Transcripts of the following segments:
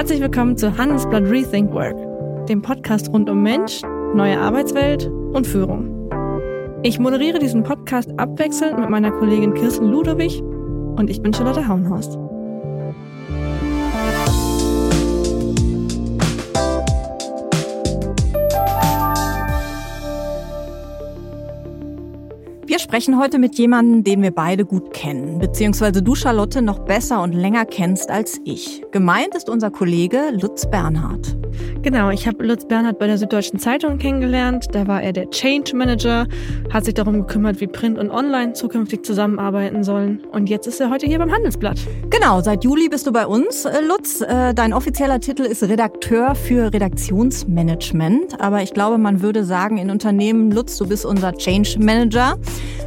Herzlich willkommen zu Handelsblatt Rethink Work, dem Podcast rund um Mensch, neue Arbeitswelt und Führung. Ich moderiere diesen Podcast abwechselnd mit meiner Kollegin Kirsten Ludowig und ich bin Charlotte Hauenhorst. Wir sprechen heute mit jemandem, den wir beide gut kennen, beziehungsweise du, Charlotte, noch besser und länger kennst als ich. Gemeint ist unser Kollege Lutz Bernhard. Genau, ich habe Lutz Bernhard bei der Süddeutschen Zeitung kennengelernt. Da war er der Change Manager, hat sich darum gekümmert, wie Print und Online zukünftig zusammenarbeiten sollen. Und jetzt ist er heute hier beim Handelsblatt. Genau, seit Juli bist du bei uns, äh, Lutz. Äh, dein offizieller Titel ist Redakteur für Redaktionsmanagement. Aber ich glaube, man würde sagen, in Unternehmen, Lutz, du bist unser Change Manager.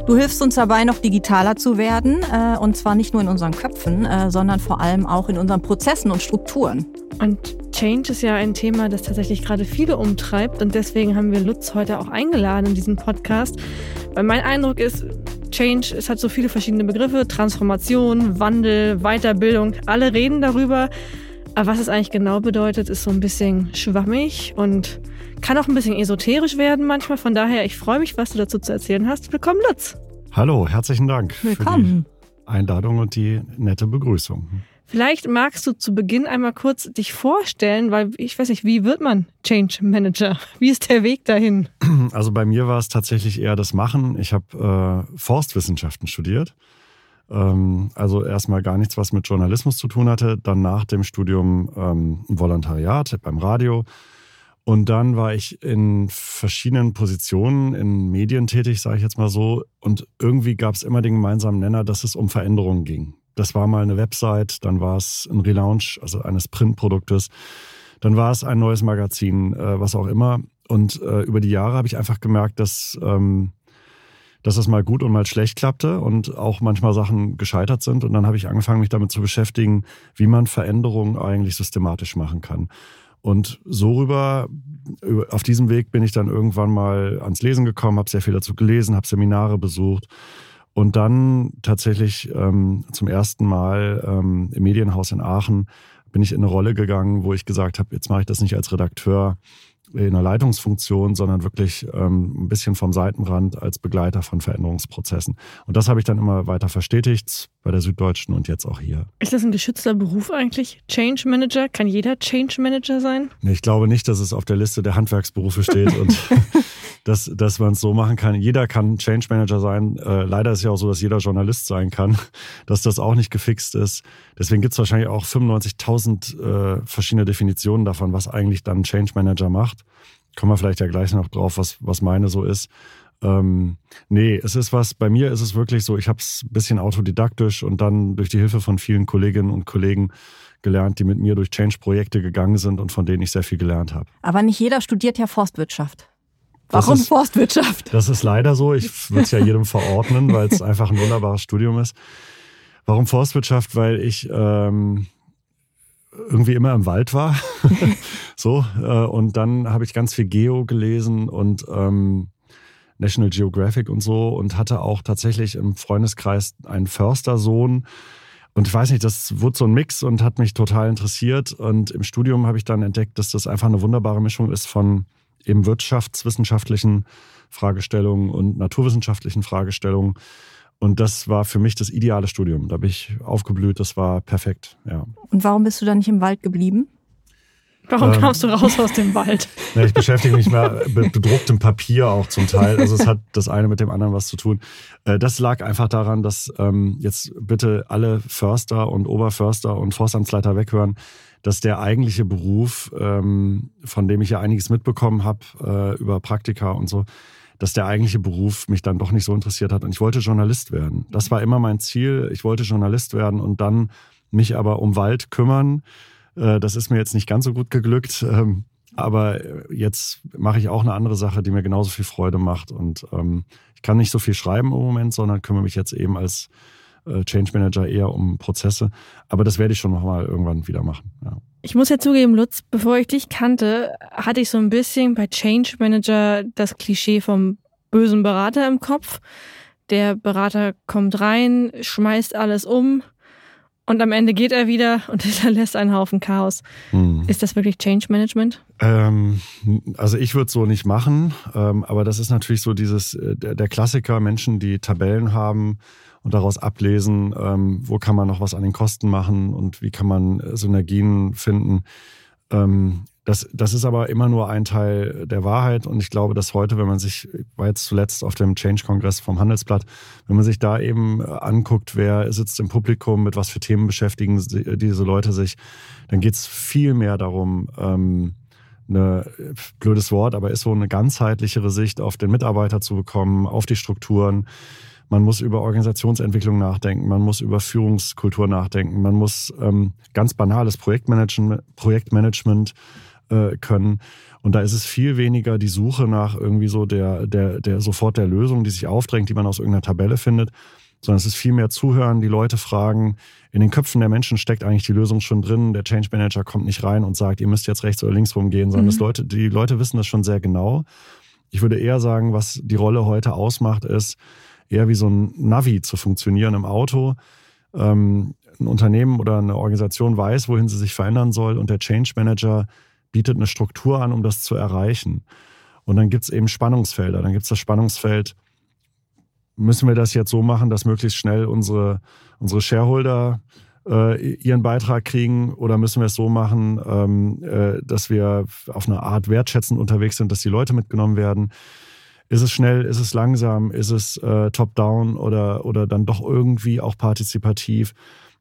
Du hilfst uns dabei, noch digitaler zu werden. Äh, und zwar nicht nur in unseren Köpfen, sondern vor allem auch in unseren Prozessen und Strukturen. Und Change ist ja ein Thema, das tatsächlich gerade viele umtreibt. Und deswegen haben wir Lutz heute auch eingeladen in diesen Podcast. Weil mein Eindruck ist, Change, es hat so viele verschiedene Begriffe. Transformation, Wandel, Weiterbildung. Alle reden darüber. Aber was es eigentlich genau bedeutet, ist so ein bisschen schwammig und kann auch ein bisschen esoterisch werden manchmal. Von daher, ich freue mich, was du dazu zu erzählen hast. Willkommen, Lutz. Hallo, herzlichen Dank Willkommen. für die Einladung und die nette Begrüßung. Vielleicht magst du zu Beginn einmal kurz dich vorstellen, weil ich weiß nicht, wie wird man Change Manager? Wie ist der Weg dahin? Also bei mir war es tatsächlich eher das Machen. Ich habe äh, Forstwissenschaften studiert. Ähm, also erstmal gar nichts, was mit Journalismus zu tun hatte. Dann nach dem Studium ähm, Volontariat beim Radio. Und dann war ich in verschiedenen Positionen in Medien tätig, sage ich jetzt mal so. Und irgendwie gab es immer den gemeinsamen Nenner, dass es um Veränderungen ging. Das war mal eine Website, dann war es ein Relaunch, also eines Printproduktes, dann war es ein neues Magazin, äh, was auch immer. Und äh, über die Jahre habe ich einfach gemerkt, dass, ähm, dass das mal gut und mal schlecht klappte und auch manchmal Sachen gescheitert sind. Und dann habe ich angefangen, mich damit zu beschäftigen, wie man Veränderungen eigentlich systematisch machen kann. Und so rüber, auf diesem Weg bin ich dann irgendwann mal ans Lesen gekommen, habe sehr viel dazu gelesen, habe Seminare besucht und dann tatsächlich ähm, zum ersten Mal ähm, im Medienhaus in Aachen bin ich in eine Rolle gegangen, wo ich gesagt habe, jetzt mache ich das nicht als Redakteur in einer Leitungsfunktion, sondern wirklich ähm, ein bisschen vom Seitenrand als Begleiter von Veränderungsprozessen. Und das habe ich dann immer weiter verstetigt bei der Süddeutschen und jetzt auch hier. Ist das ein geschützter Beruf eigentlich? Change Manager? Kann jeder Change Manager sein? Ich glaube nicht, dass es auf der Liste der Handwerksberufe steht und dass, dass man es so machen kann. Jeder kann Change Manager sein. Äh, leider ist ja auch so, dass jeder Journalist sein kann, dass das auch nicht gefixt ist. Deswegen gibt es wahrscheinlich auch 95.000 äh, verschiedene Definitionen davon, was eigentlich dann Change Manager macht. Kommen wir vielleicht ja gleich noch drauf, was, was meine so ist. Ähm, nee, es ist was, bei mir ist es wirklich so, ich habe es ein bisschen autodidaktisch und dann durch die Hilfe von vielen Kolleginnen und Kollegen gelernt, die mit mir durch Change-Projekte gegangen sind und von denen ich sehr viel gelernt habe. Aber nicht jeder studiert ja Forstwirtschaft. Warum ist, Forstwirtschaft? Das ist leider so. Ich würde es ja jedem verordnen, weil es einfach ein wunderbares Studium ist. Warum Forstwirtschaft? Weil ich ähm, irgendwie immer im Wald war. so, äh, und dann habe ich ganz viel Geo gelesen und ähm, National Geographic und so und hatte auch tatsächlich im Freundeskreis einen Förstersohn. Und ich weiß nicht, das wurde so ein Mix und hat mich total interessiert. Und im Studium habe ich dann entdeckt, dass das einfach eine wunderbare Mischung ist von eben wirtschaftswissenschaftlichen Fragestellungen und naturwissenschaftlichen Fragestellungen. Und das war für mich das ideale Studium. Da bin ich aufgeblüht, das war perfekt. Ja. Und warum bist du dann nicht im Wald geblieben? Warum ähm, kamst du raus aus dem Wald? Ja, ich beschäftige mich mehr mit bedrucktem Papier auch zum Teil. Also es hat das eine mit dem anderen was zu tun. Äh, das lag einfach daran, dass ähm, jetzt bitte alle Förster und Oberförster und Forstamtsleiter weghören dass der eigentliche Beruf, ähm, von dem ich ja einiges mitbekommen habe äh, über Praktika und so, dass der eigentliche Beruf mich dann doch nicht so interessiert hat. Und ich wollte Journalist werden. Das war immer mein Ziel. Ich wollte Journalist werden und dann mich aber um Wald kümmern. Äh, das ist mir jetzt nicht ganz so gut geglückt. Ähm, aber jetzt mache ich auch eine andere Sache, die mir genauso viel Freude macht. Und ähm, ich kann nicht so viel schreiben im Moment, sondern kümmere mich jetzt eben als äh, Change Manager eher um Prozesse. Aber das werde ich schon nochmal irgendwann wieder machen. Ja. Ich muss ja zugeben, Lutz, bevor ich dich kannte, hatte ich so ein bisschen bei Change Manager das Klischee vom bösen Berater im Kopf. Der Berater kommt rein, schmeißt alles um Und am Ende geht er wieder und hinterlässt einen Haufen Chaos. Hm. Ist das wirklich Change Management? Ähm, also ich würde es so nicht machen, ähm, aber das ist natürlich so dieses äh, der, der, Klassiker, Menschen, die Tabellen haben und daraus ablesen, ähm, wo kann man noch was an den Kosten machen und wie kann man äh, Synergien finden. Das, das ist aber immer nur ein Teil der Wahrheit und ich glaube, dass heute, wenn man sich, ich war jetzt zuletzt auf dem Change-Kongress vom Handelsblatt, wenn man sich da eben äh, anguckt, wer sitzt im Publikum, mit was für Themen beschäftigen diese Leute sich, dann geht es viel mehr darum, ähm, eine, blödes Wort, aber ist so eine ganzheitlichere Sicht auf den Mitarbeiter zu bekommen, auf die Strukturen. Man muss über Organisationsentwicklung nachdenken, man muss über Führungskultur nachdenken, man muss ähm, ganz banales Projektmanagement, Projektmanagement äh, können. Und da ist es viel weniger die Suche nach irgendwie so der, der, der sofort der Lösung, die sich aufdrängt, die man aus irgendeiner Tabelle findet, sondern es ist viel mehr Zuhören, die Leute fragen. In den Köpfen der Menschen steckt eigentlich die Lösung schon drin. Der Change Manager kommt nicht rein und sagt, ihr müsst jetzt rechts oder links rumgehen, sondern mhm. Leute, die Leute wissen das schon sehr genau. Ich würde eher sagen, was die Rolle heute ausmacht, ist eher wie so ein Navi zu funktionieren im Auto. Ähm, ein Unternehmen oder eine Organisation weiß, wohin sie sich verändern soll und der Change Manager bietet eine Struktur an, um das zu erreichen. Und dann gibt es eben Spannungsfelder. Dann gibt es das Spannungsfeld, müssen wir das jetzt so machen, dass möglichst schnell unsere, unsere Shareholder äh, ihren Beitrag kriegen oder müssen wir es so machen, ähm, äh, dass wir auf eine Art wertschätzend unterwegs sind, dass die Leute mitgenommen werden? Ist es schnell, ist es langsam, ist es äh, top-down oder, oder dann doch irgendwie auch partizipativ?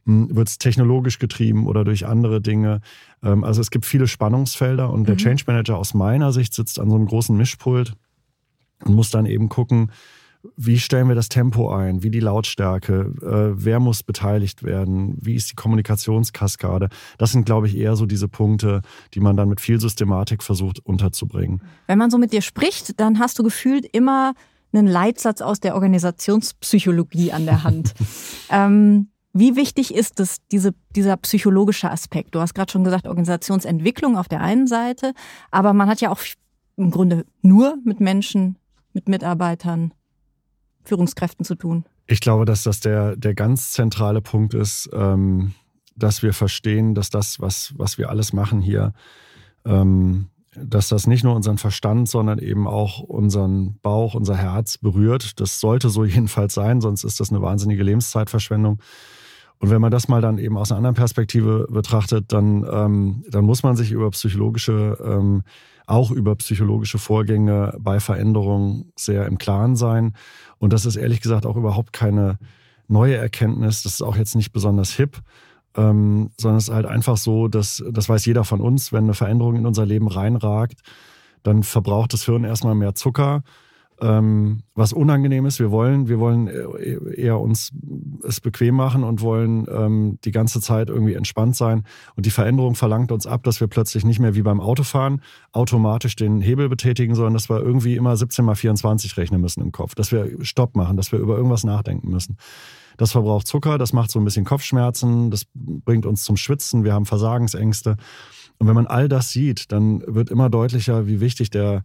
Hm, wird es technologisch getrieben oder durch andere Dinge. Ähm, also es gibt viele Spannungsfelder und der mhm. Change Manager aus meiner Sicht sitzt an so einem großen Mischpult und muss dann eben gucken, wie stellen wir das Tempo ein, wie die Lautstärke, äh, wer muss beteiligt werden, wie ist die Kommunikationskaskade. Das sind, glaube ich, eher so diese Punkte, die man dann mit viel Systematik versucht unterzubringen. Wenn man so mit dir spricht, dann hast du gefühlt immer einen Leitsatz aus der Organisationspsychologie an der Hand. ähm, wie wichtig ist es, diese, dieser psychologische Aspekt? Du hast gerade schon gesagt, Organisationsentwicklung auf der einen Seite, aber man hat ja auch im Grunde nur mit Menschen, mit Mitarbeitern, Führungskräften zu tun. Ich glaube, dass das der, der ganz zentrale Punkt ist, ähm, dass wir verstehen, dass das, was, was wir alles machen hier, ähm, dass das nicht nur unseren Verstand, sondern eben auch unseren Bauch, unser Herz berührt. Das sollte so jedenfalls sein, sonst ist das eine wahnsinnige Lebenszeitverschwendung. Und wenn man das mal dann eben aus einer anderen Perspektive betrachtet, dann, ähm, dann muss man sich über psychologische, ähm, auch über psychologische Vorgänge bei Veränderungen sehr im Klaren sein. Und das ist ehrlich gesagt auch überhaupt keine neue Erkenntnis. Das ist auch jetzt nicht besonders hip, ähm, sondern es ist halt einfach so, dass, das weiß jeder von uns, wenn eine Veränderung in unser Leben reinragt, dann verbraucht das Hirn erstmal mehr Zucker ähm, was unangenehm ist. Wir wollen, wir wollen äh, eher uns es bequem machen und wollen ähm, die ganze Zeit irgendwie entspannt sein. Und die Veränderung verlangt uns ab, dass wir plötzlich nicht mehr wie beim Autofahren automatisch den Hebel betätigen, sondern dass wir irgendwie immer 17 mal 24 rechnen müssen im Kopf, dass wir Stopp machen, dass wir über irgendwas nachdenken müssen. Das verbraucht Zucker, das macht so ein bisschen Kopfschmerzen, das bringt uns zum Schwitzen, wir haben Versagensängste. Und wenn man all das sieht, dann wird immer deutlicher, wie wichtig der, der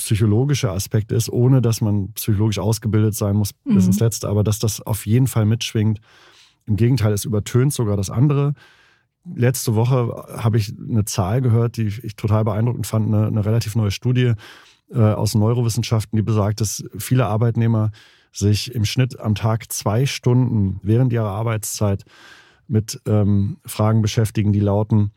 psychologische Aspekt ist, ohne dass man psychologisch ausgebildet sein muss mhm. bis ins Letzte, aber dass das auf jeden Fall mitschwingt. Im Gegenteil, es übertönt sogar das andere. Letzte Woche habe ich eine Zahl gehört, die ich total beeindruckend fand, eine, eine relativ neue Studie äh, aus Neurowissenschaften, die besagt, dass viele Arbeitnehmer sich im Schnitt am Tag zwei Stunden während ihrer Arbeitszeit mit ähm, Fragen beschäftigen, die lauten,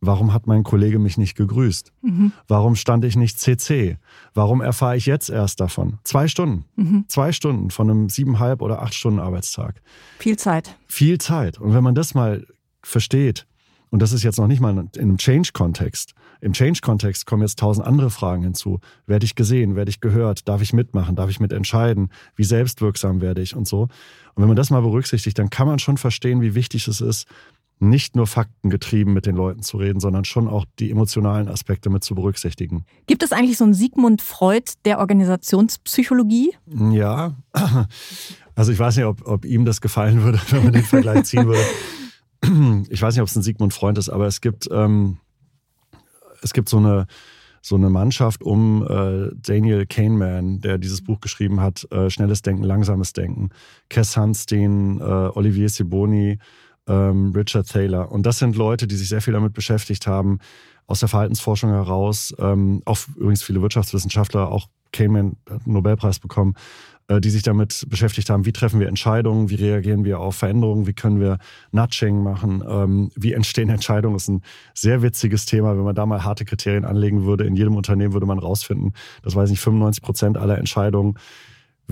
Warum hat mein Kollege mich nicht gegrüßt? Mhm. Warum stand ich nicht CC? Warum erfahre ich jetzt erst davon? Zwei Stunden. Mhm. Zwei Stunden von einem siebeneinhalb oder acht Stunden Arbeitstag. Viel Zeit. Viel Zeit. Und wenn man das mal versteht, und das ist jetzt noch nicht mal in einem Change-Kontext. Im Change-Kontext kommen jetzt tausend andere Fragen hinzu. Werde ich gesehen? Werde ich gehört? Darf ich mitmachen? Darf ich mitentscheiden? Wie selbstwirksam werde ich und so? Und wenn man das mal berücksichtigt, dann kann man schon verstehen, wie wichtig es ist, nicht nur faktengetrieben mit den Leuten zu reden, sondern schon auch die emotionalen Aspekte mit zu berücksichtigen. Gibt es eigentlich so einen Sigmund Freud der Organisationspsychologie? Ja, also ich weiß nicht, ob, ob ihm das gefallen würde, wenn man den Vergleich ziehen würde. Ich weiß nicht, ob es ein Sigmund Freund ist, aber es gibt, ähm, es gibt so eine, so eine Mannschaft um äh, Daniel Kahneman, der dieses Buch geschrieben hat, äh, Schnelles Denken, Langsames Denken. Cass Hunstein, äh, Olivier Siboni, ähm, Richard Thaler. Und das sind Leute, die sich sehr viel damit beschäftigt haben, aus der Verhaltensforschung heraus, ähm, auch übrigens viele Wirtschaftswissenschaftler, auch Kahneman hat einen Nobelpreis bekommen, äh, die sich damit beschäftigt haben, wie treffen wir Entscheidungen, wie reagieren wir auf Veränderungen, wie können wir Nudging machen, ähm, wie entstehen Entscheidungen. Das ist ein sehr witziges Thema. Wenn man da mal harte Kriterien anlegen würde, in jedem Unternehmen würde man rausfinden, das weiß nicht, 95 Prozent aller Entscheidungen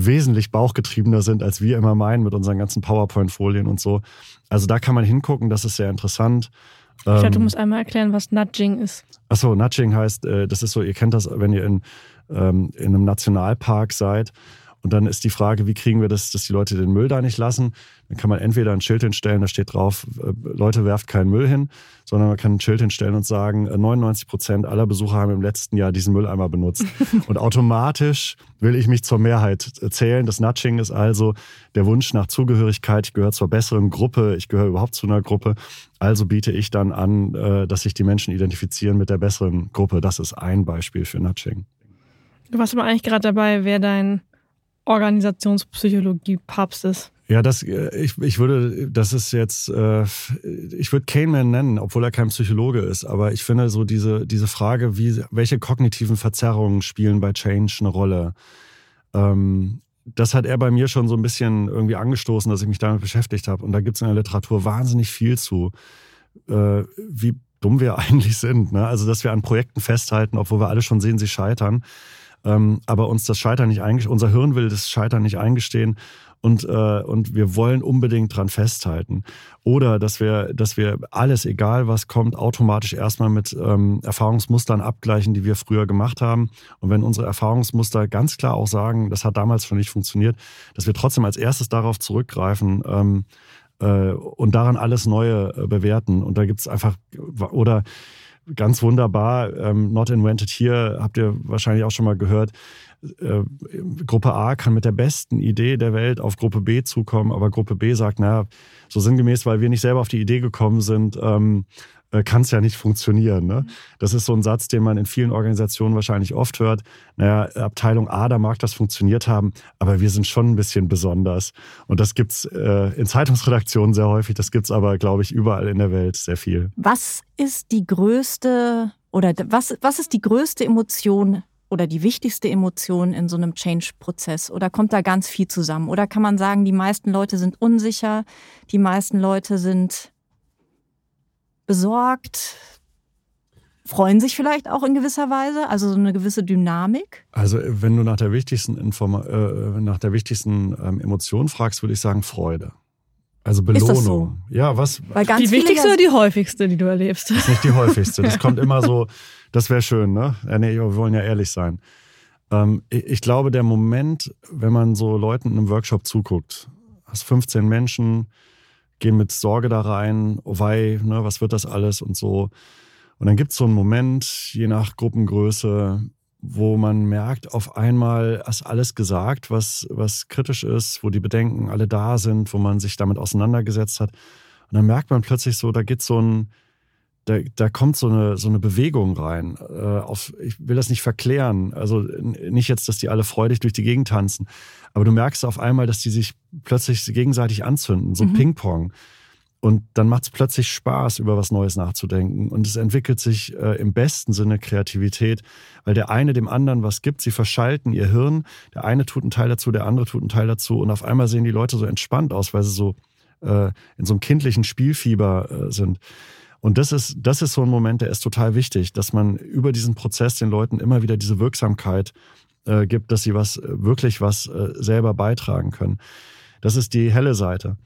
wesentlich bauchgetriebener sind, als wir immer meinen mit unseren ganzen PowerPoint-Folien und so. Also da kann man hingucken, das ist sehr interessant. Ich glaube, du ähm, musst einmal erklären, was Nudging ist. Achso, Nudging heißt, äh, das ist so, ihr kennt das, wenn ihr in, ähm, in einem Nationalpark seid und dann ist die Frage, wie kriegen wir das, dass die Leute den Müll da nicht lassen? Dann kann man entweder ein Schild hinstellen, da steht drauf, äh, Leute werft keinen Müll hin, sondern man kann ein Schild hinstellen und sagen, 99 äh, Prozent aller Besucher haben im letzten Jahr diesen Mülleimer benutzt. und automatisch will ich mich zur Mehrheit zählen. Das Nudging ist also der Wunsch nach Zugehörigkeit. Ich gehöre zur besseren Gruppe, ich gehöre überhaupt zu einer Gruppe. Also biete ich dann an, äh, dass sich die Menschen identifizieren mit der besseren Gruppe. Das ist ein Beispiel für Nudging. Du warst aber eigentlich gerade dabei, wer dein Organisationspsychologie Papst ist. Ja, das, äh, ich, ich würde, das ist jetzt, äh, ich würde Kahneman nennen, obwohl er kein Psychologe ist, aber ich finde so diese, diese Frage, wie, welche kognitiven Verzerrungen spielen bei Change eine Rolle? Ähm, das hat er bei mir schon so ein bisschen irgendwie angestoßen, dass ich mich damit beschäftigt habe. Und da gibt es in der Literatur wahnsinnig viel zu, äh, wie dumm wir eigentlich sind. Ne? Also, dass wir an Projekten festhalten, obwohl wir alle schon sehen, sie scheitern ähm, aber uns das Scheitern nicht eingestehen, unser Hirn will das Scheitern nicht eingestehen und, äh, und wir wollen unbedingt dran festhalten. Oder dass wir, dass wir alles, egal was kommt, automatisch erstmal mit ähm, Erfahrungsmustern abgleichen, die wir früher gemacht haben. Und wenn unsere Erfahrungsmuster ganz klar auch sagen, das hat damals schon nicht funktioniert, dass wir trotzdem als erstes darauf zurückgreifen, ähm, äh, und daran alles Neue äh, bewerten. Und da gibt es einfach, oder ganz wunderbar. Ähm, Not Invented Here habt ihr wahrscheinlich auch schon mal gehört. Äh, Gruppe A kann mit der besten Idee der Welt auf Gruppe B zukommen, aber Gruppe B sagt, naja, so sinngemäß, weil wir nicht selber auf die Idee gekommen sind, ähm, äh, kann es ja nicht funktionieren. Ne? Mhm. Das ist so ein Satz, den man in vielen Organisationen wahrscheinlich oft hört. Naja, Abteilung A, da mag das funktioniert haben, aber wir sind schon ein bisschen besonders. Und das gibt's äh, in Zeitungsredaktionen sehr häufig, das gibt's aber, glaube ich, überall in der Welt sehr viel. Was ist die größte oder was, was ist die größte Emotion oder die wichtigste Emotion in so einem Change-Prozess? Oder kommt da ganz viel zusammen? Oder kann man sagen, die meisten Leute sind unsicher, die meisten Leute sind besorgt, freuen sich vielleicht auch in gewisser Weise, also so eine gewisse Dynamik? Also wenn du nach der wichtigsten, Informa äh, nach der wichtigsten ähm, Emotion fragst, würde ich sagen Freude. Also Belohnung. Ist das so? Ja, was? die wichtigste oder die häufigste, die du erlebst? Das ist nicht die häufigste. Das kommt immer so, das wäre schön, ne? Ja, nee, wir wollen ja ehrlich sein. Ähm, ich glaube, der Moment, wenn man so Leuten in einem Workshop zuguckt, hast 15 Menschen, gehen mit Sorge da rein, oh wei, ne, was wird das alles und so. Und dann gibt es so einen Moment, je nach Gruppengröße, wo man merkt, auf einmal ist alles gesagt, was, was kritisch ist, wo die Bedenken alle da sind, wo man sich damit auseinandergesetzt hat. Und dann merkt man plötzlich so, da geht so ein, da, da kommt so eine, so eine Bewegung rein. Äh, auf, ich will das nicht verklären. Also nicht jetzt, dass die alle freudig durch die Gegend tanzen. Aber du merkst auf einmal, dass die sich plötzlich gegenseitig anzünden, so mhm. Ping-Pong. Und dann macht es plötzlich Spaß, über was Neues nachzudenken. Und es entwickelt sich äh, im besten Sinne Kreativität, weil der eine dem anderen was gibt. Sie verschalten ihr Hirn. Der eine tut einen Teil dazu, der andere tut einen Teil dazu. Und auf einmal sehen die Leute so entspannt aus, weil sie so äh, in so einem kindlichen Spielfieber äh, sind. Und das ist, das ist so ein Moment, der ist total wichtig, dass man über diesen Prozess den Leuten immer wieder diese Wirksamkeit äh, gibt, dass sie was wirklich was äh, selber beitragen können. Das ist die helle Seite.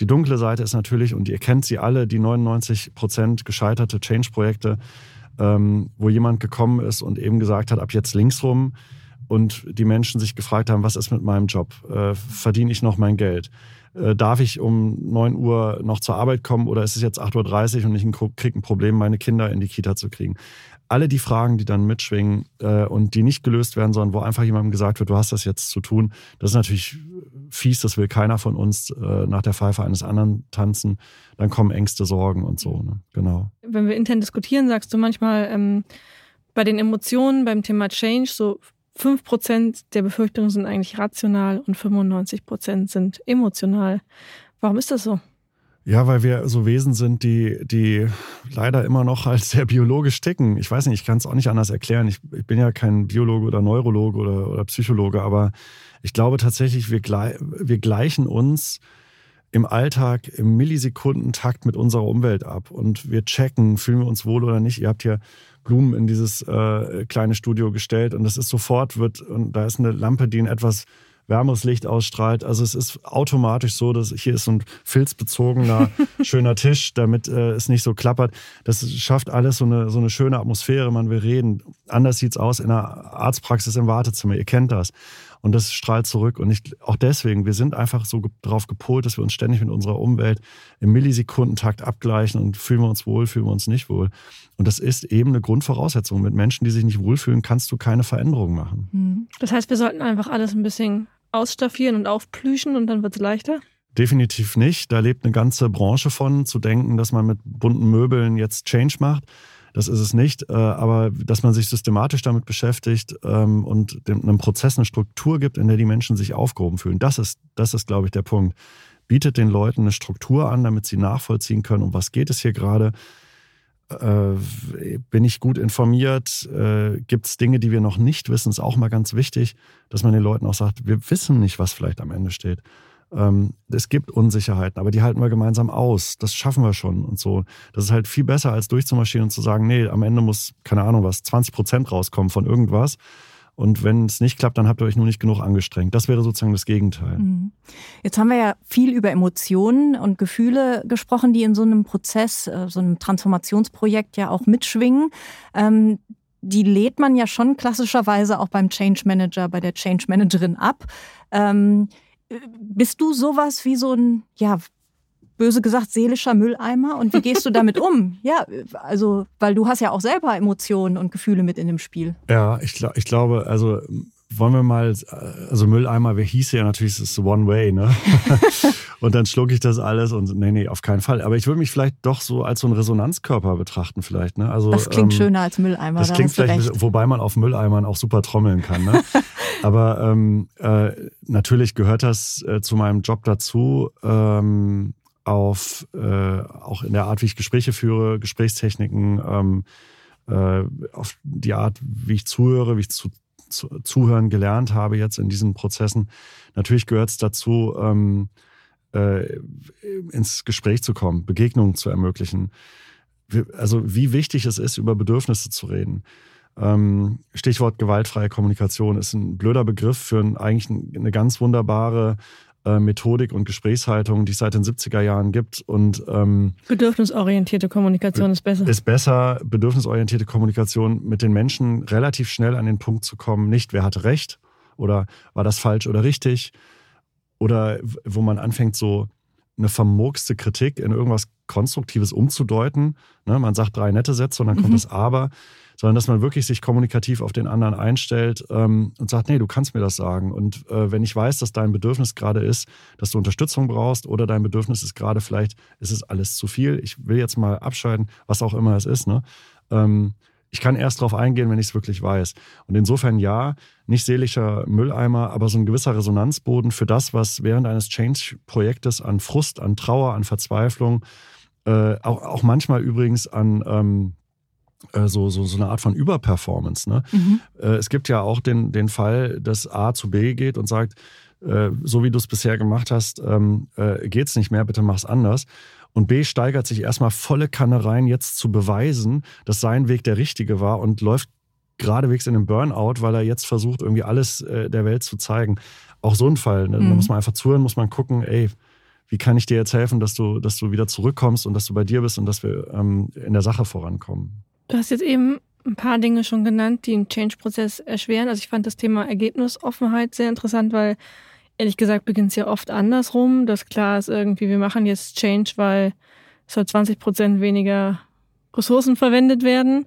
Die dunkle Seite ist natürlich, und ihr kennt sie alle, die 99 Prozent gescheiterte Change-Projekte, ähm, wo jemand gekommen ist und eben gesagt hat, ab jetzt links rum und die Menschen sich gefragt haben, was ist mit meinem Job? Äh, verdiene ich noch mein Geld? Äh, darf ich um 9 Uhr noch zur Arbeit kommen oder ist es jetzt 8.30 Uhr und ich kriege ein Problem, meine Kinder in die Kita zu kriegen? Alle die Fragen, die dann mitschwingen äh, und die nicht gelöst werden, sondern wo einfach jemandem gesagt wird, du hast das jetzt zu tun, das ist natürlich fies, das will keiner von uns äh, nach der Pfeife eines anderen tanzen. Dann kommen Ängste, Sorgen und so. Ne? Genau. Wenn wir intern diskutieren, sagst du manchmal ähm, bei den Emotionen, beim Thema Change, so 5% der Befürchtungen sind eigentlich rational und 95% sind emotional. Warum ist das so? Ja, weil wir so Wesen sind, die, die leider immer noch halt sehr biologisch ticken. Ich weiß nicht, ich kann es auch nicht anders erklären. Ich, ich, bin ja kein Biologe oder Neurologe oder, oder Psychologe, aber ich glaube tatsächlich, wir, wir gleichen uns im Alltag im Millisekundentakt mit unserer Umwelt ab und wir checken, fühlen wir uns wohl oder nicht. Ihr habt hier Blumen in dieses äh, kleine Studio gestellt und das ist sofort wird und da ist eine Lampe, die in etwas wärmeres Licht ausstrahlt. Also es ist automatisch so, dass hier ist so ein filzbezogener schöner Tisch, damit äh, es nicht so klappert. Das schafft alles so eine, so eine schöne Atmosphäre. Man will reden. Anders sieht es aus in einer Arztpraxis im Wartezimmer. Ihr kennt das. Und das strahlt zurück. Und ich, auch deswegen, wir sind einfach so darauf gepolt, dass wir uns ständig mit unserer Umwelt im Millisekundentakt abgleichen und fühlen wir uns wohl, fühlen wir uns nicht wohl. Und das ist eben eine Grundvoraussetzung. Mit Menschen, die sich nicht wohlfühlen, kannst du keine Veränderung machen. Mhm. Das heißt, wir sollten einfach alles ein bisschen ausstaffieren und aufplüschen und dann wird es leichter? Definitiv nicht. Da lebt eine ganze Branche von, zu denken, dass man mit bunten Möbeln jetzt Change macht. Das ist es nicht, äh, aber dass man sich systematisch damit beschäftigt ähm, und einem Prozess eine Struktur gibt, in der die Menschen sich aufgehoben fühlen. Das ist, das ist, glaube ich, der Punkt. Bietet den Leuten eine Struktur an, damit sie nachvollziehen können, um was geht es hier gerade. Äh, bin ich gut informiert? Äh, Gibt es Dinge, die wir noch nicht wissen? Ist auch mal ganz wichtig, dass man den Leuten auch sagt, wir wissen nicht, was vielleicht am Ende steht. Ähm, es gibt Unsicherheiten, aber die halten wir gemeinsam aus. Das schaffen wir schon und so. Das ist halt viel besser, als durchzumarschieren und zu sagen, nee, am Ende muss, keine Ahnung was, 20 Prozent rauskommen von irgendwas. Und wenn es nicht klappt, dann habt ihr euch nur nicht genug angestrengt. Das wäre sozusagen das Gegenteil. Mhm. Jetzt haben wir ja viel über Emotionen und Gefühle gesprochen, die in so einem Prozess, äh, so einem Transformationsprojekt ja auch mitschwingen. Ähm, die lädt man ja schon klassischerweise auch beim Change Manager, bei der Change Managerin ab. Ähm, bist du sowas wie so ein, ja, böse gesagt, seelischer Mülleimer? Und wie gehst du damit um? Ja, also, weil du hast ja auch selber Emotionen und Gefühle mit in dem Spiel. Ja, ich, ich glaube, also wollen wir mal, also Mülleimer, wer hieß ja natürlich, es ist One Way, ne? und dann schlucke ich das alles und nee, nee, auf keinen Fall. Aber ich würde mich vielleicht doch so als so ein Resonanzkörper betrachten, vielleicht, ne? Also, das klingt ähm, schöner als Mülleimer. Das da klingt vielleicht, recht. wobei man auf Mülleimern auch super trommeln kann, ne? Aber ähm, äh, natürlich gehört das äh, zu meinem Job dazu, ähm, auf äh, auch in der Art, wie ich Gespräche führe, Gesprächstechniken, ähm, äh, auf die Art, wie ich zuhöre, wie ich zu, zu, zuhören gelernt habe jetzt in diesen Prozessen. Natürlich gehört es dazu, ähm, äh, ins Gespräch zu kommen, Begegnungen zu ermöglichen. Also wie wichtig es ist, über Bedürfnisse zu reden. Ähm, Stichwort gewaltfreie Kommunikation ist ein blöder Begriff für ein, eigentlich eine ganz wunderbare äh, Methodik und Gesprächshaltung, die es seit den 70er Jahren gibt. Und, ähm, Bedürfnisorientierte Kommunikation ist besser. Ist besser, bedürfnisorientierte Kommunikation mit den Menschen relativ schnell an den Punkt zu kommen, nicht wer hatte recht oder war das falsch oder richtig oder wo man anfängt so eine vermurkste Kritik in irgendwas Konstruktives umzudeuten. Ne, man sagt drei nette Sätze und dann kommt mhm. das Aber sondern dass man wirklich sich kommunikativ auf den anderen einstellt ähm, und sagt, nee, du kannst mir das sagen. Und äh, wenn ich weiß, dass dein Bedürfnis gerade ist, dass du Unterstützung brauchst oder dein Bedürfnis ist gerade vielleicht, ist es alles zu viel, ich will jetzt mal abscheiden, was auch immer es ist, ne? Ähm, ich kann erst darauf eingehen, wenn ich es wirklich weiß. Und insofern ja, nicht seelischer Mülleimer, aber so ein gewisser Resonanzboden für das, was während eines Change-Projektes an Frust, an Trauer, an Verzweiflung, äh, auch, auch manchmal übrigens an ähm, äh, so, so, so eine Art von Überperformance. Ne? Mhm. Äh, es gibt ja auch den, den Fall, dass A zu B geht und sagt, äh, so wie du es bisher gemacht hast, ähm, geht es nicht mehr, bitte mach's anders. Und B steigert sich erstmal volle Kanne rein, jetzt zu beweisen, dass sein Weg der richtige war und läuft geradewegs in den Burnout, weil er jetzt versucht, irgendwie alles der Welt zu zeigen. Auch so ein Fall. Ne? Mhm. Da muss man einfach zuhören, muss man gucken, ey, wie kann ich dir jetzt helfen, dass du, dass du wieder zurückkommst und dass du bei dir bist und dass wir ähm, in der Sache vorankommen. Du hast jetzt eben ein paar Dinge schon genannt, die einen Change-Prozess erschweren. Also ich fand das Thema Ergebnisoffenheit sehr interessant, weil ehrlich gesagt beginnt es ja oft andersrum, dass klar ist irgendwie, wir machen jetzt Change, weil es soll 20 Prozent weniger Ressourcen verwendet werden.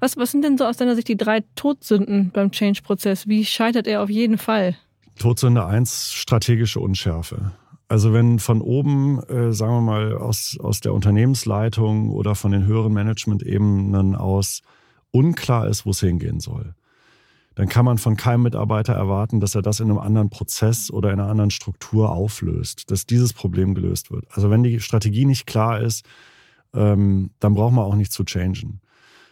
Was, was sind denn so aus deiner Sicht die drei Todsünden beim Change-Prozess? Wie scheitert er auf jeden Fall? Todsünde eins strategische Unschärfe. Also wenn von oben, äh, sagen wir mal, aus, aus der Unternehmensleitung oder von den höheren Management-Ebenen aus unklar ist, wo es hingehen soll. Dann kann man von keinem Mitarbeiter erwarten, dass er das in einem anderen Prozess oder in einer anderen Struktur auflöst, dass dieses Problem gelöst wird. Also wenn die Strategie nicht klar ist, ähm, dann braucht man auch nicht zu changen.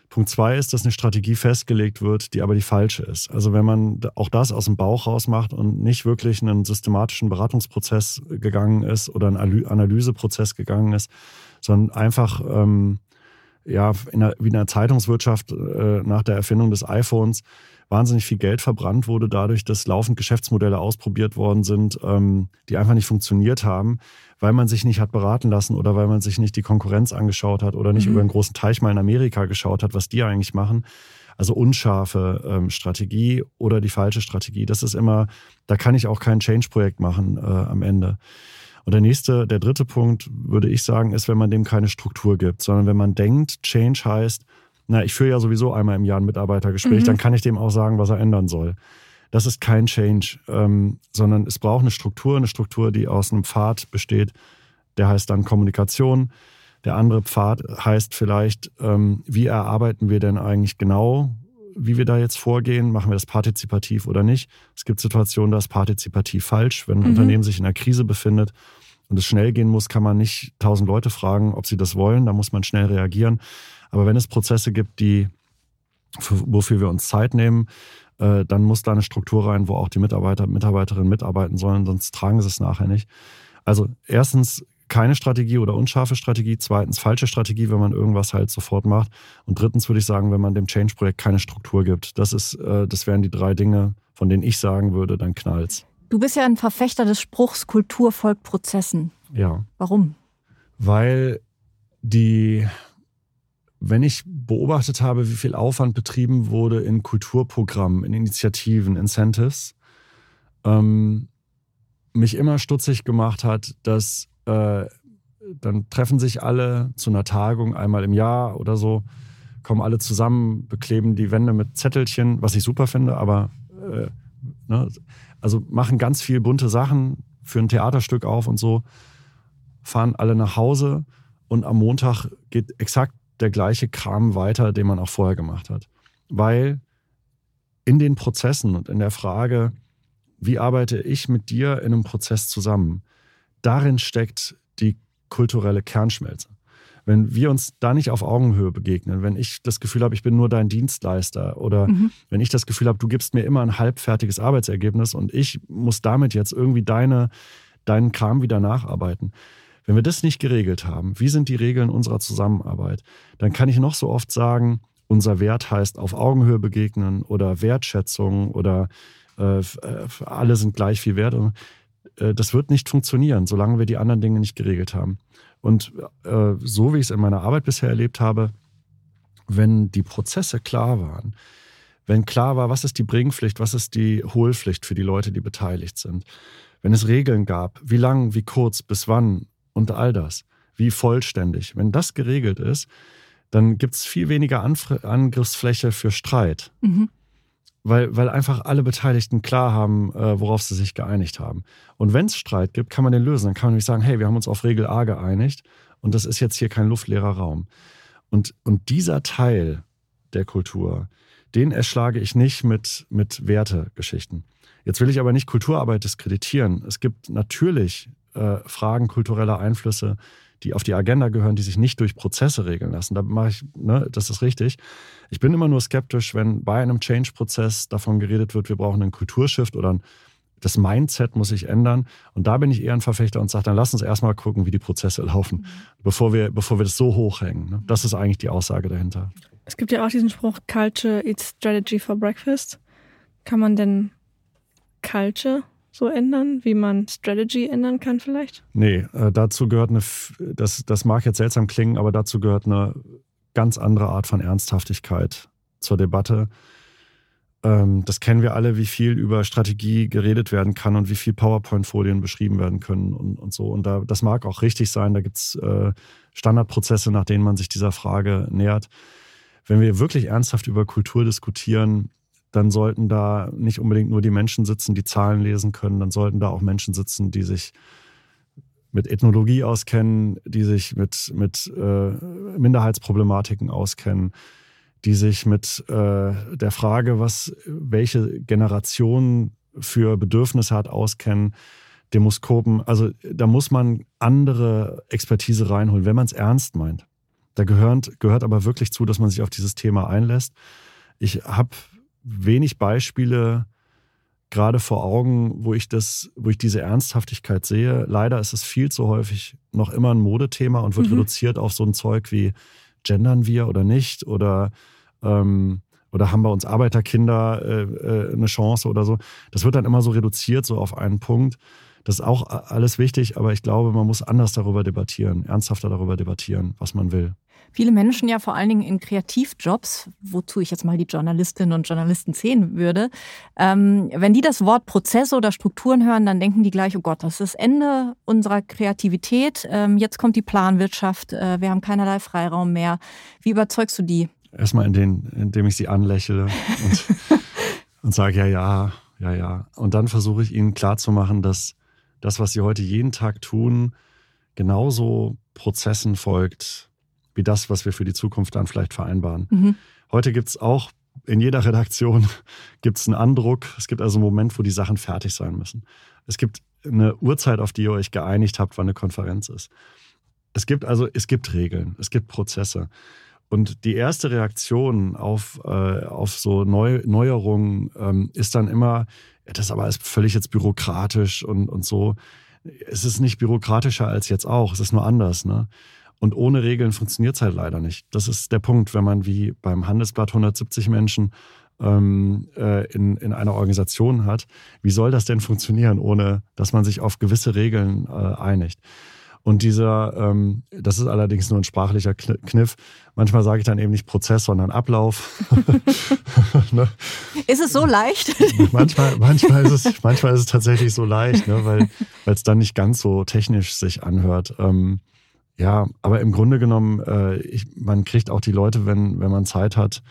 Punkt zwei ist, dass eine Strategie festgelegt wird, die aber die falsche ist. Also wenn man auch das aus dem Bauch raus macht und nicht wirklich einen systematischen Beratungsprozess gegangen ist oder einen Analyseprozess gegangen ist, sondern einfach ähm, ja in der, wie in der Zeitungswirtschaft äh, nach der Erfindung des iPhones wahnsinnig viel Geld verbrannt wurde, dadurch, dass laufend Geschäftsmodelle ausprobiert worden sind, ähm, die einfach nicht funktioniert haben, weil man sich nicht hat beraten lassen oder weil man sich nicht die Konkurrenz angeschaut hat oder nicht mhm. über einen großen Teich mal in Amerika geschaut hat, was die eigentlich machen. Also unscharfe ähm, Strategie oder die falsche Strategie. Das ist immer, da kann ich auch kein Change-Projekt machen äh, am Ende. Und der nächste, der dritte Punkt, würde ich sagen, ist, wenn man dem keine Struktur gibt, sondern wenn man denkt, Change heißt, na, ich führe ja sowieso einmal im Jahr ein Mitarbeitergespräch, mhm. dann kann ich dem auch sagen, was er ändern soll. Das ist kein Change, ähm, sondern es braucht eine Struktur, eine Struktur, die aus einem Pfad besteht. Der heißt dann Kommunikation. Der andere Pfad heißt vielleicht, ähm, wie erarbeiten wir denn eigentlich genau, wie wir da jetzt vorgehen? Machen wir das partizipativ oder nicht? Es gibt Situationen, da ist partizipativ falsch. Wenn ein mhm. Unternehmen sich in einer Krise befindet und es schnell gehen muss, kann man nicht tausend Leute fragen, ob sie das wollen. Da muss man schnell reagieren. Aber wenn es Prozesse gibt, die, wofür wir uns Zeit nehmen, äh, dann muss da eine Struktur rein, wo auch die Mitarbeiter, Mitarbeiterinnen mitarbeiten sollen, sonst tragen sie es nachher nicht. Also erstens keine Strategie oder unscharfe Strategie, zweitens falsche Strategie, wenn man irgendwas halt sofort macht und drittens würde ich sagen, wenn man dem Change-Projekt keine Struktur gibt. Das ist, äh, das wären die drei Dinge, von denen ich sagen würde, dann knallt's. Du bist ja ein Verfechter des Spruchs Kultur folgt Prozessen. Ja. Warum? Weil die wenn ich beobachtet habe, wie viel Aufwand betrieben wurde in Kulturprogrammen, in Initiativen, Incentives, ähm, mich immer stutzig gemacht hat, dass äh, dann treffen sich alle zu einer Tagung einmal im Jahr oder so, kommen alle zusammen, bekleben die Wände mit Zettelchen, was ich super finde, aber äh, ne, also machen ganz viel bunte Sachen für ein Theaterstück auf und so, fahren alle nach Hause und am Montag geht exakt der gleiche Kram weiter, den man auch vorher gemacht hat. Weil in den Prozessen und in der Frage, wie arbeite ich mit dir in einem Prozess zusammen, darin steckt die kulturelle Kernschmelze. Wenn wir uns da nicht auf Augenhöhe begegnen, wenn ich das Gefühl habe, ich bin nur dein Dienstleister oder mhm. wenn ich das Gefühl habe, du gibst mir immer ein halbfertiges Arbeitsergebnis und ich muss damit jetzt irgendwie deine, deinen Kram wieder nacharbeiten, wenn wir das nicht geregelt haben, wie sind die Regeln unserer Zusammenarbeit, dann kann ich noch so oft sagen, unser Wert heißt auf Augenhöhe begegnen oder Wertschätzung oder äh, äh alle sind gleich viel wert. Äh, das wird nicht funktionieren, solange wir die anderen Dinge nicht geregelt haben. Und äh, so wie ich es in meiner Arbeit bisher erlebt habe, wenn die Prozesse klar waren, wenn klar war, was ist die Bringpflicht, was ist die Hohlpflicht für die Leute, die beteiligt sind, wenn es Regeln gab, wie lang, wie kurz, bis wann, und all das. Wie vollständig. Wenn das geregelt ist, dann gibt es viel weniger Angriffsfläche für Streit. Mhm. Weil, weil einfach alle Beteiligten klar haben, äh, worauf sie sich geeinigt haben. Und wenn es Streit gibt, kann man den lösen. Dann kann man nämlich sagen, hey, wir haben uns auf Regel A geeinigt und das ist jetzt hier kein luftleerer Raum. Und, und dieser Teil der Kultur, den erschlage ich nicht mit, mit Wertegeschichten. Jetzt will ich aber nicht Kulturarbeit diskreditieren. Es gibt natürlich äh, Fragen kultureller Einflüsse, die auf die Agenda gehören, die sich nicht durch Prozesse regeln lassen. Da mache ich, ne, das ist richtig. Ich bin immer nur skeptisch, wenn bei einem Change-Prozess davon geredet wird, wir brauchen einen Kulturshift oder ein, das Mindset muss sich ändern. Und da bin ich eher ein Verfechter und sage, dann lass uns erstmal gucken, wie die Prozesse laufen, mhm. bevor, wir, bevor wir das so hochhängen. Ne? Das ist eigentlich die Aussage dahinter. Es gibt ja auch diesen Spruch, Culture eats Strategy for Breakfast. Kann man denn Culture so ändern, wie man Strategy ändern kann vielleicht? Nee, äh, dazu gehört eine, das, das mag jetzt seltsam klingen, aber dazu gehört eine ganz andere Art von Ernsthaftigkeit zur Debatte. Ähm, das kennen wir alle, wie viel über Strategie geredet werden kann und wie viel PowerPoint-Folien beschrieben werden können und, und so. Und da, das mag auch richtig sein, da gibt es äh, Standardprozesse, nach denen man sich dieser Frage nähert. Wenn wir wirklich ernsthaft über Kultur diskutieren, dann sollten da nicht unbedingt nur die Menschen sitzen, die Zahlen lesen können, dann sollten da auch Menschen sitzen, die sich mit Ethnologie auskennen, die sich mit, mit äh, Minderheitsproblematiken auskennen, die sich mit äh, der Frage, was welche Generation für Bedürfnisse hat, auskennen. Demoskopen, also da muss man andere Expertise reinholen, wenn man es ernst meint. Da gehört, gehört aber wirklich zu, dass man sich auf dieses Thema einlässt. Ich habe wenig Beispiele gerade vor Augen, wo ich das, wo ich diese Ernsthaftigkeit sehe. Leider ist es viel zu häufig noch immer ein Modethema und wird mhm. reduziert auf so ein Zeug wie gendern wir oder nicht oder ähm, oder haben bei uns Arbeiterkinder äh, äh, eine Chance oder so. Das wird dann immer so reduziert, so auf einen Punkt. Das ist auch alles wichtig, aber ich glaube, man muss anders darüber debattieren, ernsthafter darüber debattieren, was man will. Viele Menschen ja vor allen Dingen in Kreativjobs, wozu ich jetzt mal die Journalistinnen und Journalisten zählen würde, ähm, wenn die das Wort Prozesse oder Strukturen hören, dann denken die gleich, oh Gott, das ist das Ende unserer Kreativität, ähm, jetzt kommt die Planwirtschaft, äh, wir haben keinerlei Freiraum mehr. Wie überzeugst du die? Erstmal in den, indem ich sie anlächle und, und sage, ja, ja, ja, ja. Und dann versuche ich ihnen klarzumachen, dass das, was sie heute jeden Tag tun, genauso Prozessen folgt, wie das, was wir für die Zukunft dann vielleicht vereinbaren. Mhm. Heute gibt es auch in jeder Redaktion gibt einen Andruck. Es gibt also einen Moment, wo die Sachen fertig sein müssen. Es gibt eine Uhrzeit, auf die ihr euch geeinigt habt, wann eine Konferenz ist. Es gibt also, es gibt Regeln, es gibt Prozesse. Und die erste Reaktion auf, äh, auf so Neu Neuerungen ähm, ist dann immer, das aber ist völlig jetzt bürokratisch und, und so. Es ist nicht bürokratischer als jetzt auch, es ist nur anders. Ne? Und ohne Regeln funktioniert es halt leider nicht. Das ist der Punkt, wenn man wie beim Handelsblatt 170 Menschen ähm, äh, in, in einer Organisation hat. Wie soll das denn funktionieren, ohne dass man sich auf gewisse Regeln äh, einigt? Und dieser, ähm, das ist allerdings nur ein sprachlicher Kniff. Manchmal sage ich dann eben nicht Prozess, sondern Ablauf. ne? Ist es so leicht? manchmal, manchmal, ist es, manchmal ist es tatsächlich so leicht, ne? weil es dann nicht ganz so technisch sich anhört. Ähm, ja, aber im Grunde genommen, äh, ich, man kriegt auch die Leute, wenn, wenn man Zeit hat,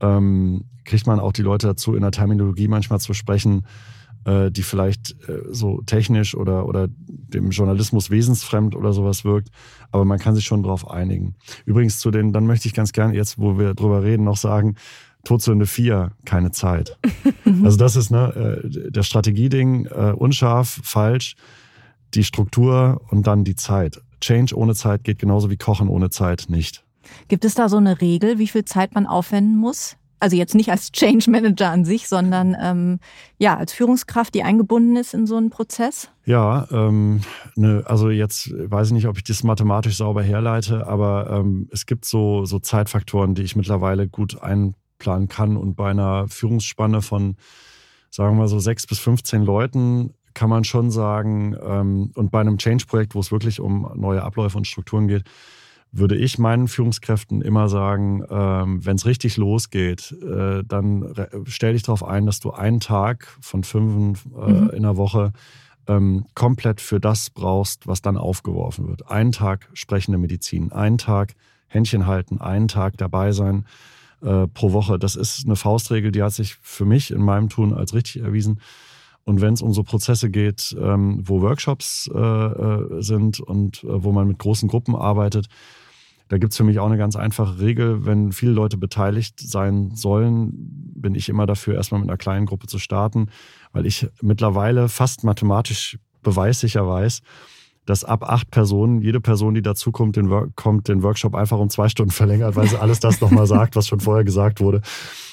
ähm, kriegt man auch die Leute dazu, in der Terminologie manchmal zu sprechen, äh, die vielleicht äh, so technisch oder, oder dem Journalismus wesensfremd oder sowas wirkt. Aber man kann sich schon darauf einigen. Übrigens zu den, dann möchte ich ganz gerne jetzt, wo wir drüber reden, noch sagen, Todsünde 4, keine Zeit. also das ist ne, äh, der Strategieding, äh, unscharf, falsch, die Struktur und dann die Zeit. Change ohne Zeit geht genauso wie Kochen ohne Zeit nicht. Gibt es da so eine Regel, wie viel Zeit man aufwenden muss? Also jetzt nicht als Change Manager an sich, sondern ähm, ja als Führungskraft, die eingebunden ist in so einen Prozess? Ja, ähm, ne, also jetzt weiß ich nicht, ob ich das mathematisch sauber herleite, aber ähm, es gibt so, so Zeitfaktoren, die ich mittlerweile gut einplanen kann. Und bei einer Führungsspanne von, sagen wir mal so sechs bis 15 Leuten kann man schon sagen, ähm, und bei einem Change-Projekt, wo es wirklich um neue Abläufe und Strukturen geht, würde ich meinen Führungskräften immer sagen, ähm, wenn es richtig losgeht, äh, dann stell dich darauf ein, dass du einen Tag von fünf äh, mhm. in der Woche ähm, komplett für das brauchst, was dann aufgeworfen wird. Einen Tag sprechende Medizin, einen Tag Händchen halten, einen Tag dabei sein äh, pro Woche. Das ist eine Faustregel, die hat sich für mich in meinem Tun als richtig erwiesen. Und wenn es um so Prozesse geht, ähm, wo Workshops äh, äh sind und äh, wo man mit großen Gruppen arbeitet, da gibt es für mich auch eine ganz einfache Regel. Wenn viele Leute beteiligt sein sollen, bin ich immer dafür, erstmal mit einer kleinen Gruppe zu starten, weil ich mittlerweile fast mathematisch beweissicher weiß, dass ab acht Personen jede Person, die dazukommt, den, kommt, den Workshop einfach um zwei Stunden verlängert, weil sie alles das nochmal sagt, was schon vorher gesagt wurde.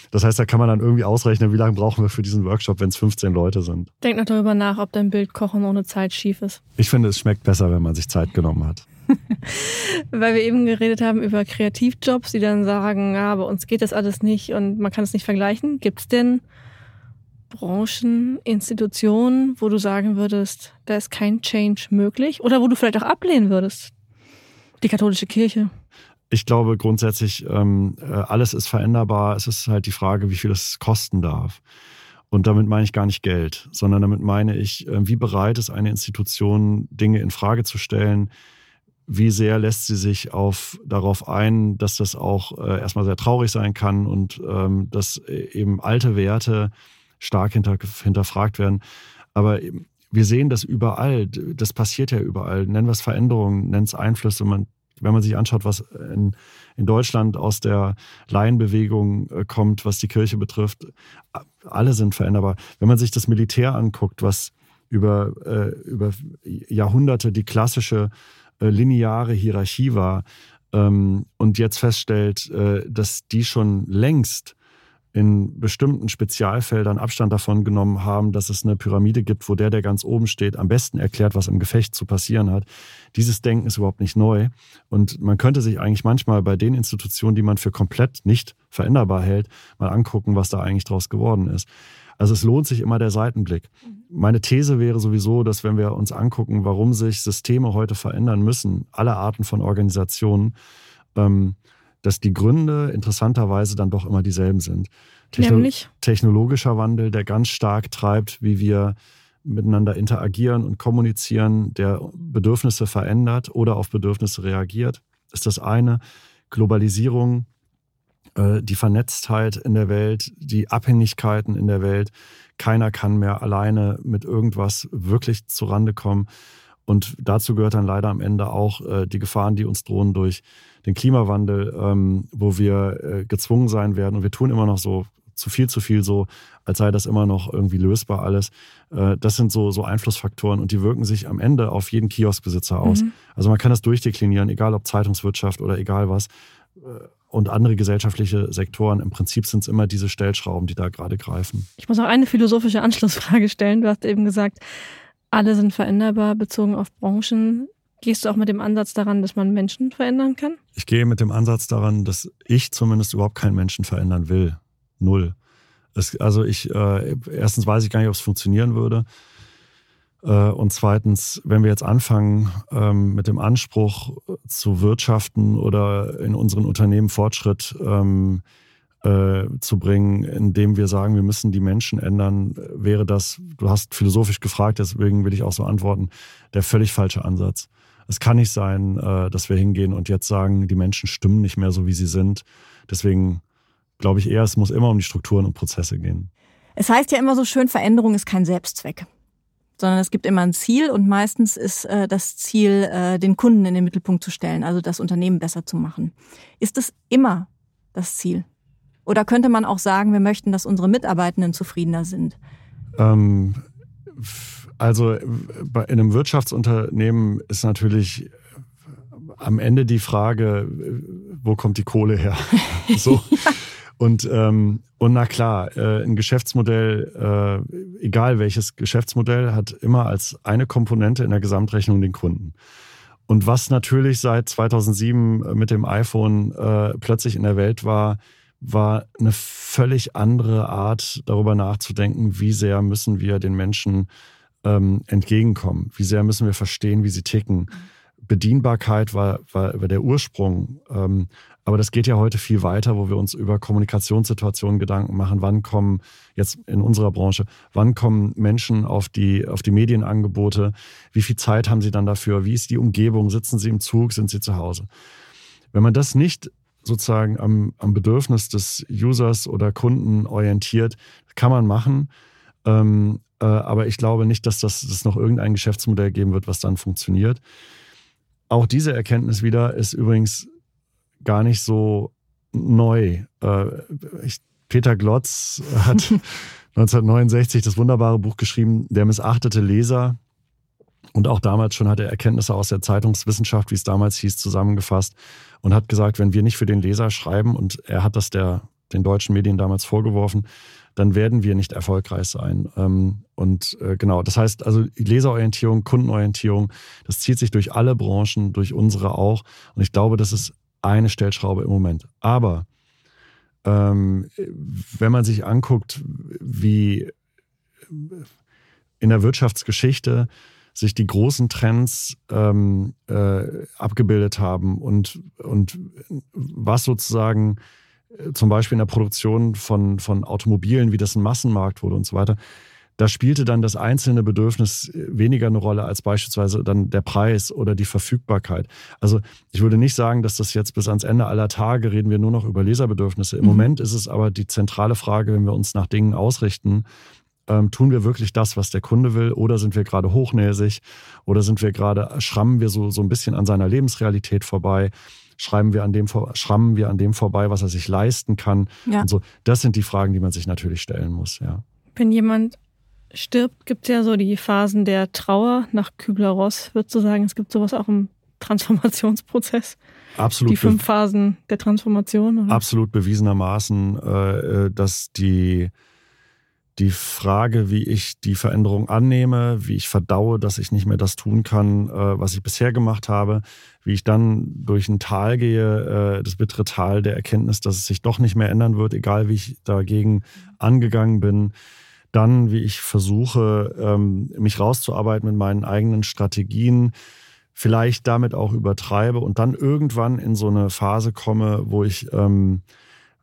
Das heißt, da kann man dann irgendwie ausrechnen, wie lange brauchen wir für diesen Workshop, wenn es 15 Leute sind. Denk noch darüber nach, ob dein Bild Kochen ohne Zeit schief ist. Ich finde, es schmeckt besser, wenn man sich Zeit genommen hat. Weil wir eben geredet haben über Kreativjobs, die dann sagen, ja, bei uns geht das alles nicht und man kann es nicht vergleichen. Gibt es denn Branchen, Institutionen, wo du sagen würdest, da ist kein Change möglich? Oder wo du vielleicht auch ablehnen würdest? Die katholische Kirche. Ich glaube grundsätzlich, ähm, äh, alles ist veränderbar. Es ist halt die Frage, wie viel es kosten darf. Und damit meine ich gar nicht Geld, sondern damit meine ich, äh, wie bereit ist eine Institution, Dinge in Frage zu stellen, wie sehr lässt sie sich auf, darauf ein, dass das auch äh, erstmal sehr traurig sein kann und ähm, dass äh, eben alte Werte stark hinter, hinterfragt werden. Aber wir sehen das überall. Das passiert ja überall. Nennen wir es Veränderungen, nennen es Einflüsse. Man wenn man sich anschaut, was in, in Deutschland aus der Laienbewegung äh, kommt, was die Kirche betrifft, alle sind veränderbar. Wenn man sich das Militär anguckt, was über, äh, über Jahrhunderte die klassische lineare Hierarchie war ähm, und jetzt feststellt, äh, dass die schon längst in bestimmten Spezialfeldern Abstand davon genommen haben, dass es eine Pyramide gibt, wo der, der ganz oben steht, am besten erklärt, was im Gefecht zu passieren hat. Dieses Denken ist überhaupt nicht neu. Und man könnte sich eigentlich manchmal bei den Institutionen, die man für komplett nicht veränderbar hält, mal angucken, was da eigentlich draus geworden ist. Also es lohnt sich immer der Seitenblick. Meine These wäre sowieso, dass wenn wir uns angucken, warum sich Systeme heute verändern müssen, alle Arten von Organisationen, ähm, dass die Gründe interessanterweise dann doch immer dieselben sind. Techno Nämlich? Technologischer Wandel, der ganz stark treibt, wie wir miteinander interagieren und kommunizieren, der Bedürfnisse verändert oder auf Bedürfnisse reagiert, ist das eine. Globalisierung, die Vernetztheit in der Welt, die Abhängigkeiten in der Welt. Keiner kann mehr alleine mit irgendwas wirklich zurande kommen. Und dazu gehört dann leider am Ende auch äh, die Gefahren, die uns drohen durch den Klimawandel, ähm, wo wir äh, gezwungen sein werden. Und wir tun immer noch so zu viel, zu viel so, als sei das immer noch irgendwie lösbar alles. Äh, das sind so, so Einflussfaktoren und die wirken sich am Ende auf jeden Kioskbesitzer aus. Mhm. Also man kann das durchdeklinieren, egal ob Zeitungswirtschaft oder egal was. Und andere gesellschaftliche Sektoren. Im Prinzip sind es immer diese Stellschrauben, die da gerade greifen. Ich muss auch eine philosophische Anschlussfrage stellen. Du hast eben gesagt, alle sind veränderbar bezogen auf Branchen. Gehst du auch mit dem Ansatz daran, dass man Menschen verändern kann? Ich gehe mit dem Ansatz daran, dass ich zumindest überhaupt keinen Menschen verändern will. Null. Es, also ich, äh, erstens weiß ich gar nicht, ob es funktionieren würde. Äh, und zweitens, wenn wir jetzt anfangen, ähm, mit dem Anspruch zu wirtschaften oder in unseren Unternehmen Fortschritt ähm, äh, zu bringen, indem wir sagen, wir müssen die Menschen ändern, wäre das, du hast philosophisch gefragt, deswegen will ich auch so antworten, der völlig falsche Ansatz. Es kann nicht sein, äh, dass wir hingehen und jetzt sagen, die Menschen stimmen nicht mehr so, wie sie sind. Deswegen glaube ich eher, es muss immer um die Strukturen und Prozesse gehen. Es heißt ja immer so schön, Veränderung ist kein Selbstzweck sondern es gibt immer ein Ziel und meistens ist äh, das Ziel, äh, den Kunden in den Mittelpunkt zu stellen, also das Unternehmen besser zu machen. Ist es immer das Ziel? Oder könnte man auch sagen, wir möchten, dass unsere Mitarbeitenden zufriedener sind? Ähm, also in einem Wirtschaftsunternehmen ist natürlich am Ende die Frage, wo kommt die Kohle her? so. Und, ähm, und na klar, äh, ein Geschäftsmodell, äh, egal welches Geschäftsmodell, hat immer als eine Komponente in der Gesamtrechnung den Kunden. Und was natürlich seit 2007 mit dem iPhone äh, plötzlich in der Welt war, war eine völlig andere Art, darüber nachzudenken, wie sehr müssen wir den Menschen ähm, entgegenkommen, wie sehr müssen wir verstehen, wie sie ticken. Bedienbarkeit war, war, war der Ursprung. Ähm, aber das geht ja heute viel weiter, wo wir uns über Kommunikationssituationen Gedanken machen. Wann kommen jetzt in unserer Branche, wann kommen Menschen auf die, auf die Medienangebote? Wie viel Zeit haben sie dann dafür? Wie ist die Umgebung? Sitzen sie im Zug? Sind sie zu Hause? Wenn man das nicht sozusagen am, am Bedürfnis des Users oder Kunden orientiert, kann man machen. Ähm, äh, aber ich glaube nicht, dass das dass noch irgendein Geschäftsmodell geben wird, was dann funktioniert. Auch diese Erkenntnis wieder ist übrigens gar nicht so neu. Äh, ich, Peter Glotz hat 1969 das wunderbare Buch geschrieben, Der missachtete Leser. Und auch damals schon hat er Erkenntnisse aus der Zeitungswissenschaft, wie es damals hieß, zusammengefasst und hat gesagt, wenn wir nicht für den Leser schreiben, und er hat das der, den deutschen Medien damals vorgeworfen, dann werden wir nicht erfolgreich sein. Ähm, und äh, genau, das heißt also Leserorientierung, Kundenorientierung, das zieht sich durch alle Branchen, durch unsere auch. Und ich glaube, das ist eine Stellschraube im Moment. Aber ähm, wenn man sich anguckt, wie in der Wirtschaftsgeschichte sich die großen Trends ähm, äh, abgebildet haben und, und was sozusagen äh, zum Beispiel in der Produktion von, von Automobilen, wie das ein Massenmarkt wurde und so weiter, da spielte dann das einzelne Bedürfnis äh, weniger eine Rolle als beispielsweise dann der Preis oder die Verfügbarkeit. Also ich würde nicht sagen, dass das jetzt bis ans Ende aller Tage reden wir nur noch über Leserbedürfnisse. Im mhm. Moment ist es aber die zentrale Frage, wenn wir uns nach Dingen ausrichten, ähm, tun wir wirklich das, was der Kunde will, oder sind wir gerade hochnäsig, oder sind wir gerade, schrammen wir so, so ein bisschen an seiner Lebensrealität vorbei, schreiben wir an dem, schrammen wir an dem vorbei, was er sich leisten kann. Ja. Und so, das sind die Fragen, die man sich natürlich stellen muss, ja. Wenn jemand stirbt, gibt es ja so die Phasen der Trauer nach Kübler-Ross, würdest du sagen, es gibt sowas auch im Transformationsprozess? Absolut. Die fünf Phasen der Transformation? Oder? Absolut bewiesenermaßen, äh, äh, dass die, die Frage, wie ich die Veränderung annehme, wie ich verdaue, dass ich nicht mehr das tun kann, äh, was ich bisher gemacht habe, wie ich dann durch ein Tal gehe, das bittere Tal der Erkenntnis, dass es sich doch nicht mehr ändern wird, egal wie ich dagegen angegangen bin dann, wie ich versuche, ähm, mich rauszuarbeiten mit meinen eigenen Strategien, vielleicht damit auch übertreibe und dann irgendwann in so eine Phase komme, wo ich, ähm,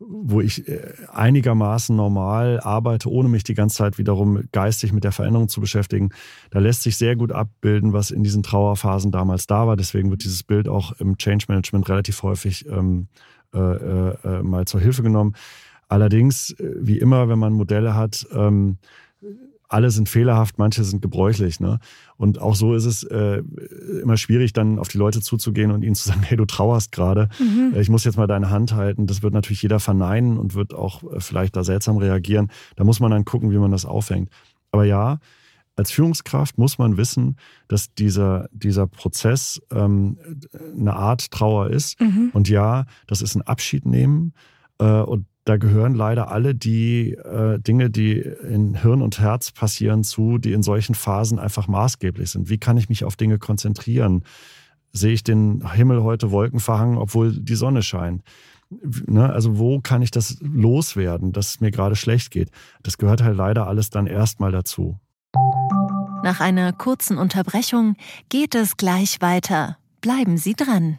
wo ich äh, einigermaßen normal arbeite, ohne mich die ganze Zeit wiederum geistig mit der Veränderung zu beschäftigen. Da lässt sich sehr gut abbilden, was in diesen Trauerphasen damals da war. Deswegen wird dieses Bild auch im Change Management relativ häufig ähm, äh, äh, äh mal zur Hilfe genommen. Allerdings, äh, wie immer, wenn man Modelle hat, ähm, alle sind fehlerhaft, manche sind gebräuchlich. Ne? Und auch so ist es äh, immer schwierig, dann auf die Leute zuzugehen und ihnen zu sagen, hey, du trauerst gerade, mhm. Ich muss jetzt mal deine Hand halten. Das wird natürlich jeder verneinen und wird auch äh, vielleicht da seltsam reagieren. Da muss man dann gucken, wie man das aufhängt. Aber ja, als Führungskraft muss man wissen, dass dieser, dieser Prozess ähm, eine Art Trauer ist. Mhm. Und ja, das ist ein Abschied nehmen. Äh, und da gehören leider alle die äh, Dinge, die in Hirn und Herz passieren, zu, die in solchen Phasen einfach maßgeblich sind. Wie kann ich mich auf Dinge konzentrieren? Sehe ich den Himmel heute wolkenverhangen, obwohl die Sonne scheint? Ne? Also wo kann ich das loswerden, dass es mir gerade schlecht geht? Das gehört halt leider alles dann erstmal dazu. Nach einer kurzen Unterbrechung geht es gleich weiter. Bleiben Sie dran.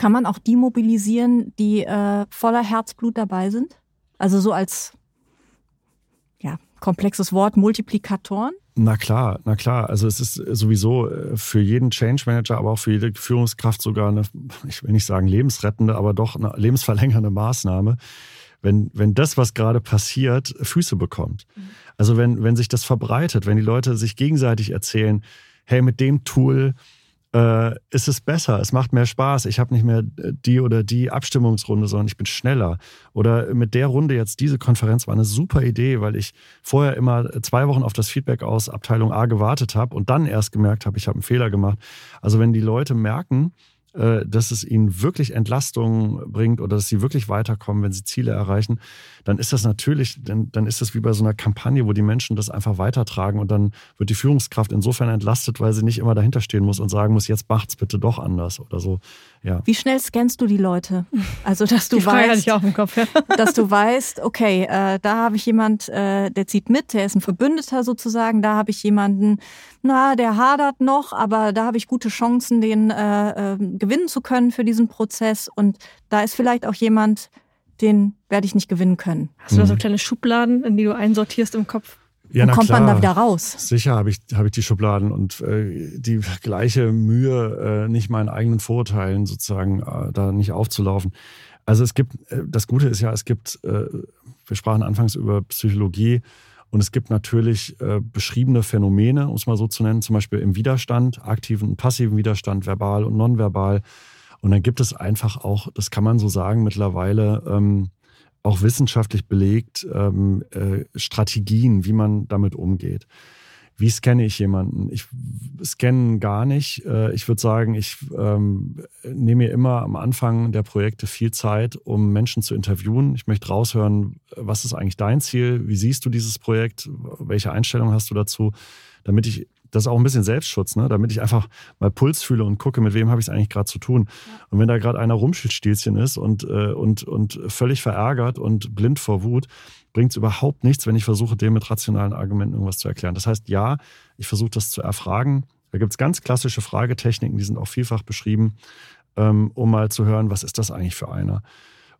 kann man auch die mobilisieren, die äh, voller Herzblut dabei sind? Also so als ja, komplexes Wort, Multiplikatoren? Na klar, na klar. Also es ist sowieso äh, für jeden Change Manager, aber auch für jede Führungskraft sogar eine, ich will nicht sagen lebensrettende, aber doch eine lebensverlängernde Maßnahme, wenn, wenn das, was gerade passiert, Füße bekommt. Mhm. Also wenn, wenn sich das verbreitet, wenn die Leute sich gegenseitig erzählen, hey, mit dem Tool äh, ist es besser, es macht mehr Spaß. Ich habe nicht mehr die oder die Abstimmungsrunde, sondern ich bin schneller. Oder mit der Runde jetzt diese Konferenz war eine super Idee, weil ich vorher immer zwei Wochen auf das Feedback aus Abteilung A gewartet habe und dann erst gemerkt habe, ich habe einen Fehler gemacht. Also wenn die Leute merken, dass es ihnen wirklich Entlastung bringt oder dass sie wirklich weiterkommen, wenn sie Ziele erreichen, dann ist das natürlich, dann, dann ist das wie bei so einer Kampagne, wo die Menschen das einfach weitertragen und dann wird die Führungskraft insofern entlastet, weil sie nicht immer dahinter stehen muss und sagen muss, jetzt macht's bitte doch anders oder so. Ja. Wie schnell scannst du die Leute? Also, dass du die weißt, Kopf, ja. dass du weißt, okay, äh, da habe ich jemand, äh, der zieht mit, der ist ein Verbündeter sozusagen, da habe ich jemanden, na, der hadert noch, aber da habe ich gute Chancen, den äh, äh, gewinnen zu können für diesen Prozess. Und da ist vielleicht auch jemand, den werde ich nicht gewinnen können. Hast du da so mhm. kleine Schubladen, in die du einsortierst im Kopf? Ja, und kommt klar. man da wieder raus? Sicher habe ich, hab ich die Schubladen und äh, die gleiche Mühe, äh, nicht meinen eigenen Vorurteilen sozusagen äh, da nicht aufzulaufen. Also es gibt, äh, das Gute ist ja, es gibt, äh, wir sprachen anfangs über Psychologie und es gibt natürlich äh, beschriebene Phänomene, um es mal so zu nennen, zum Beispiel im Widerstand, aktiven und passiven Widerstand, verbal und nonverbal. Und dann gibt es einfach auch, das kann man so sagen, mittlerweile ähm, auch wissenschaftlich belegt, ähm, äh, Strategien, wie man damit umgeht. Wie scanne ich jemanden? Ich scanne gar nicht. Äh, ich würde sagen, ich ähm, nehme mir immer am Anfang der Projekte viel Zeit, um Menschen zu interviewen. Ich möchte raushören, was ist eigentlich dein Ziel? Wie siehst du dieses Projekt? Welche Einstellung hast du dazu? Damit ich das ist auch ein bisschen Selbstschutz, ne? damit ich einfach mal Puls fühle und gucke, mit wem habe ich es eigentlich gerade zu tun. Ja. Und wenn da gerade einer Rumschildstielchen ist und, äh, und, und völlig verärgert und blind vor Wut, bringt es überhaupt nichts, wenn ich versuche, dem mit rationalen Argumenten irgendwas zu erklären. Das heißt, ja, ich versuche das zu erfragen. Da gibt es ganz klassische Fragetechniken, die sind auch vielfach beschrieben, ähm, um mal zu hören, was ist das eigentlich für einer.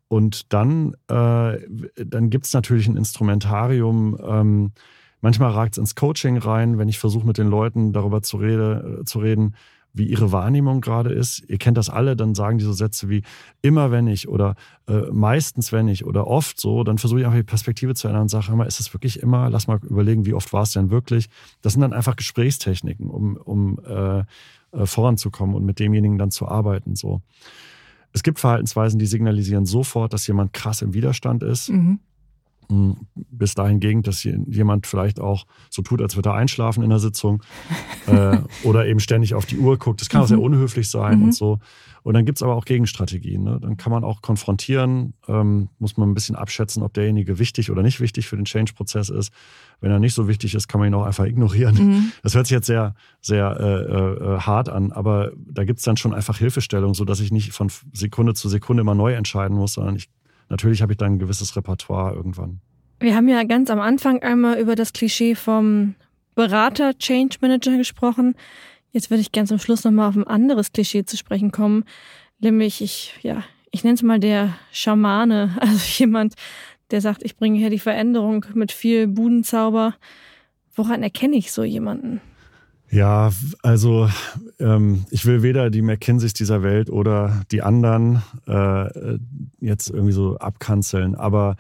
Und dann, äh, dann gibt es natürlich ein Instrumentarium. Ähm, manchmal ragt es ins Coaching rein, wenn ich versuche, mit den Leuten darüber zu, rede, äh, zu reden, wie ihre Wahrnehmung gerade ist. Ihr kennt das alle, dann sagen die so Sätze wie immer wenn ich oder äh, meistens wenn ich oder oft so, dann versuche ich einfach die Perspektive zu ändern und sage immer, ist es wirklich immer? Lass mal überlegen, wie oft war es denn wirklich? Das sind dann einfach Gesprächstechniken, um, um äh, äh, voranzukommen und mit demjenigen dann zu arbeiten. So. Es gibt Verhaltensweisen, die signalisieren sofort, dass jemand krass im Widerstand ist. Mhm. Bis dahingehend, dass jemand vielleicht auch so tut, als würde er einschlafen in der Sitzung äh, oder eben ständig auf die Uhr guckt. Das kann auch sehr mhm. unhöflich sein mhm. und so. Und dann gibt es aber auch Gegenstrategien. Ne? Dann kann man auch konfrontieren, ähm, muss man ein bisschen abschätzen, ob derjenige wichtig oder nicht wichtig für den Change-Prozess ist. Wenn er nicht so wichtig ist, kann man ihn auch einfach ignorieren. Mhm. Das hört sich jetzt sehr, sehr äh, äh, hart an, aber da gibt es dann schon einfach Hilfestellung, sodass ich nicht von Sekunde zu Sekunde immer neu entscheiden muss, sondern ich, natürlich habe ich dann ein gewisses Repertoire irgendwann. Wir haben ja ganz am Anfang einmal über das Klischee vom Berater, Change Manager gesprochen. Jetzt würde ich gerne zum Schluss nochmal auf ein anderes Klischee zu sprechen kommen, nämlich ich, ja, ich nenne es mal der Schamane, also jemand, der sagt, ich bringe hier die Veränderung mit viel Budenzauber. Woran erkenne ich so jemanden? Ja, also ähm, ich will weder die McKinseys dieser Welt oder die anderen äh, jetzt irgendwie so abkanzeln, aber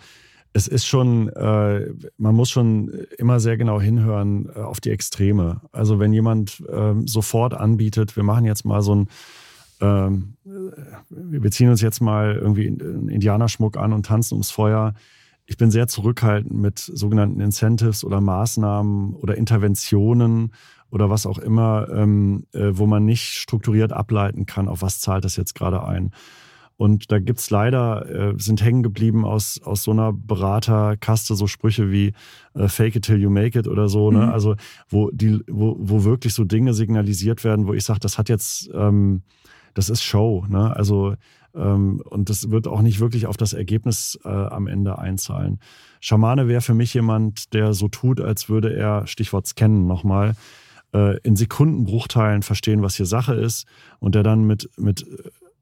es ist schon, äh, man muss schon immer sehr genau hinhören äh, auf die Extreme. Also wenn jemand äh, sofort anbietet, wir machen jetzt mal so ein, ähm, wir beziehen uns jetzt mal irgendwie einen Indianerschmuck an und tanzen ums Feuer. Ich bin sehr zurückhaltend mit sogenannten Incentives oder Maßnahmen oder Interventionen oder was auch immer, ähm, äh, wo man nicht strukturiert ableiten kann, auf was zahlt das jetzt gerade ein. Und da gibt's leider, äh, sind hängen geblieben aus, aus so einer Beraterkaste so Sprüche wie äh, Fake it till you make it oder so, ne? Mhm. Also wo die, wo, wo wirklich so Dinge signalisiert werden, wo ich sage, das hat jetzt, ähm, das ist Show, ne? Also ähm, und das wird auch nicht wirklich auf das Ergebnis äh, am Ende einzahlen. Schamane wäre für mich jemand, der so tut, als würde er, Stichwort scannen nochmal, äh, in Sekundenbruchteilen verstehen, was hier Sache ist und der dann mit, mit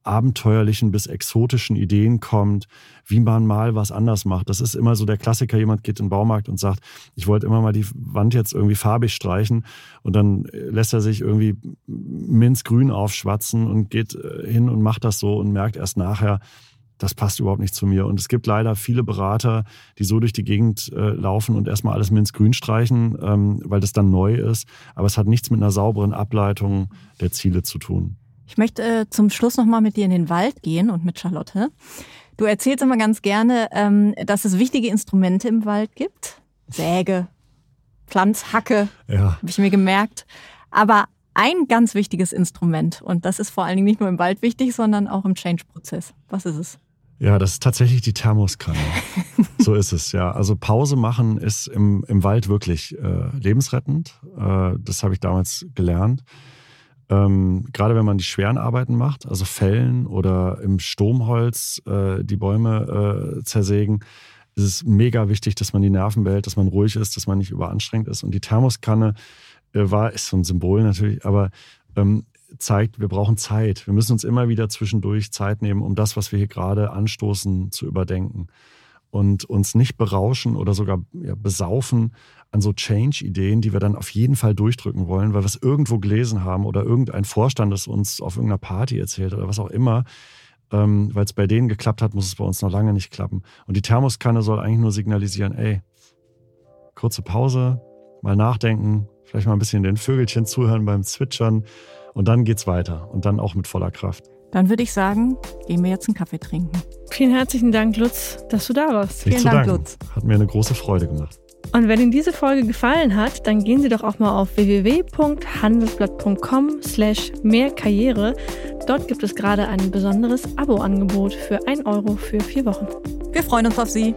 abenteuerlichen bis exotischen Ideen kommt, wie man mal was anders macht. Das ist immer so der Klassiker, jemand geht in den Baumarkt und sagt, ich wollte immer mal die Wand jetzt irgendwie farbig streichen und dann lässt er sich irgendwie minzgrün aufschwatzen und geht äh, hin und macht das so und merkt erst nachher, das passt überhaupt nicht zu mir. Und es gibt leider viele Berater, die so durch die Gegend äh, laufen und erstmal alles minzgrün streichen, ähm, weil das dann neu ist. Aber es hat nichts mit einer sauberen Ableitung der Ziele zu tun. Ich möchte äh, zum Schluss nochmal mit dir in den Wald gehen und mit Charlotte. Du erzählst immer ganz gerne, ähm, dass es wichtige Instrumente im Wald gibt. Säge, Pflanzhacke, ja. habe ich mir gemerkt. Aber ein ganz wichtiges Instrument, und das ist vor allen Dingen nicht nur im Wald wichtig, sondern auch im Change-Prozess. Was ist es? Ja, das ist tatsächlich die Thermoskanne. so ist es, ja. Also Pause machen ist im, im Wald wirklich äh, lebensrettend. Äh, das habe ich damals gelernt. Ähm, gerade wenn man die schweren Arbeiten macht, also Fällen oder im Sturmholz äh, die Bäume äh, zersägen, ist es mega wichtig, dass man die Nerven behält, dass man ruhig ist, dass man nicht überanstrengt ist. Und die Thermoskanne äh, war, ist so ein Symbol natürlich, aber ähm, zeigt, wir brauchen Zeit. Wir müssen uns immer wieder zwischendurch Zeit nehmen, um das, was wir hier gerade anstoßen, zu überdenken und uns nicht berauschen oder sogar ja, besaufen an so Change-Ideen, die wir dann auf jeden Fall durchdrücken wollen, weil wir es irgendwo gelesen haben oder irgendein Vorstand es uns auf irgendeiner Party erzählt oder was auch immer. Ähm, weil es bei denen geklappt hat, muss es bei uns noch lange nicht klappen. Und die Thermoskanne soll eigentlich nur signalisieren, ey, kurze Pause, mal nachdenken, vielleicht mal ein bisschen den Vögelchen zuhören beim Zwitschern und dann geht's weiter und dann auch mit voller Kraft. Dann würde ich sagen, gehen wir jetzt einen Kaffee trinken. Vielen herzlichen Dank, Lutz, dass du da warst. Nicht Vielen Dank, danken. Lutz. Hat mir eine große Freude gemacht. Und wenn Ihnen diese Folge gefallen hat, dann gehen Sie doch auch mal auf www.handelsblatt.com slash mehrkarriere. Dort gibt es gerade ein besonderes Abo-Angebot für 1 Euro für vier Wochen. Wir freuen uns auf Sie.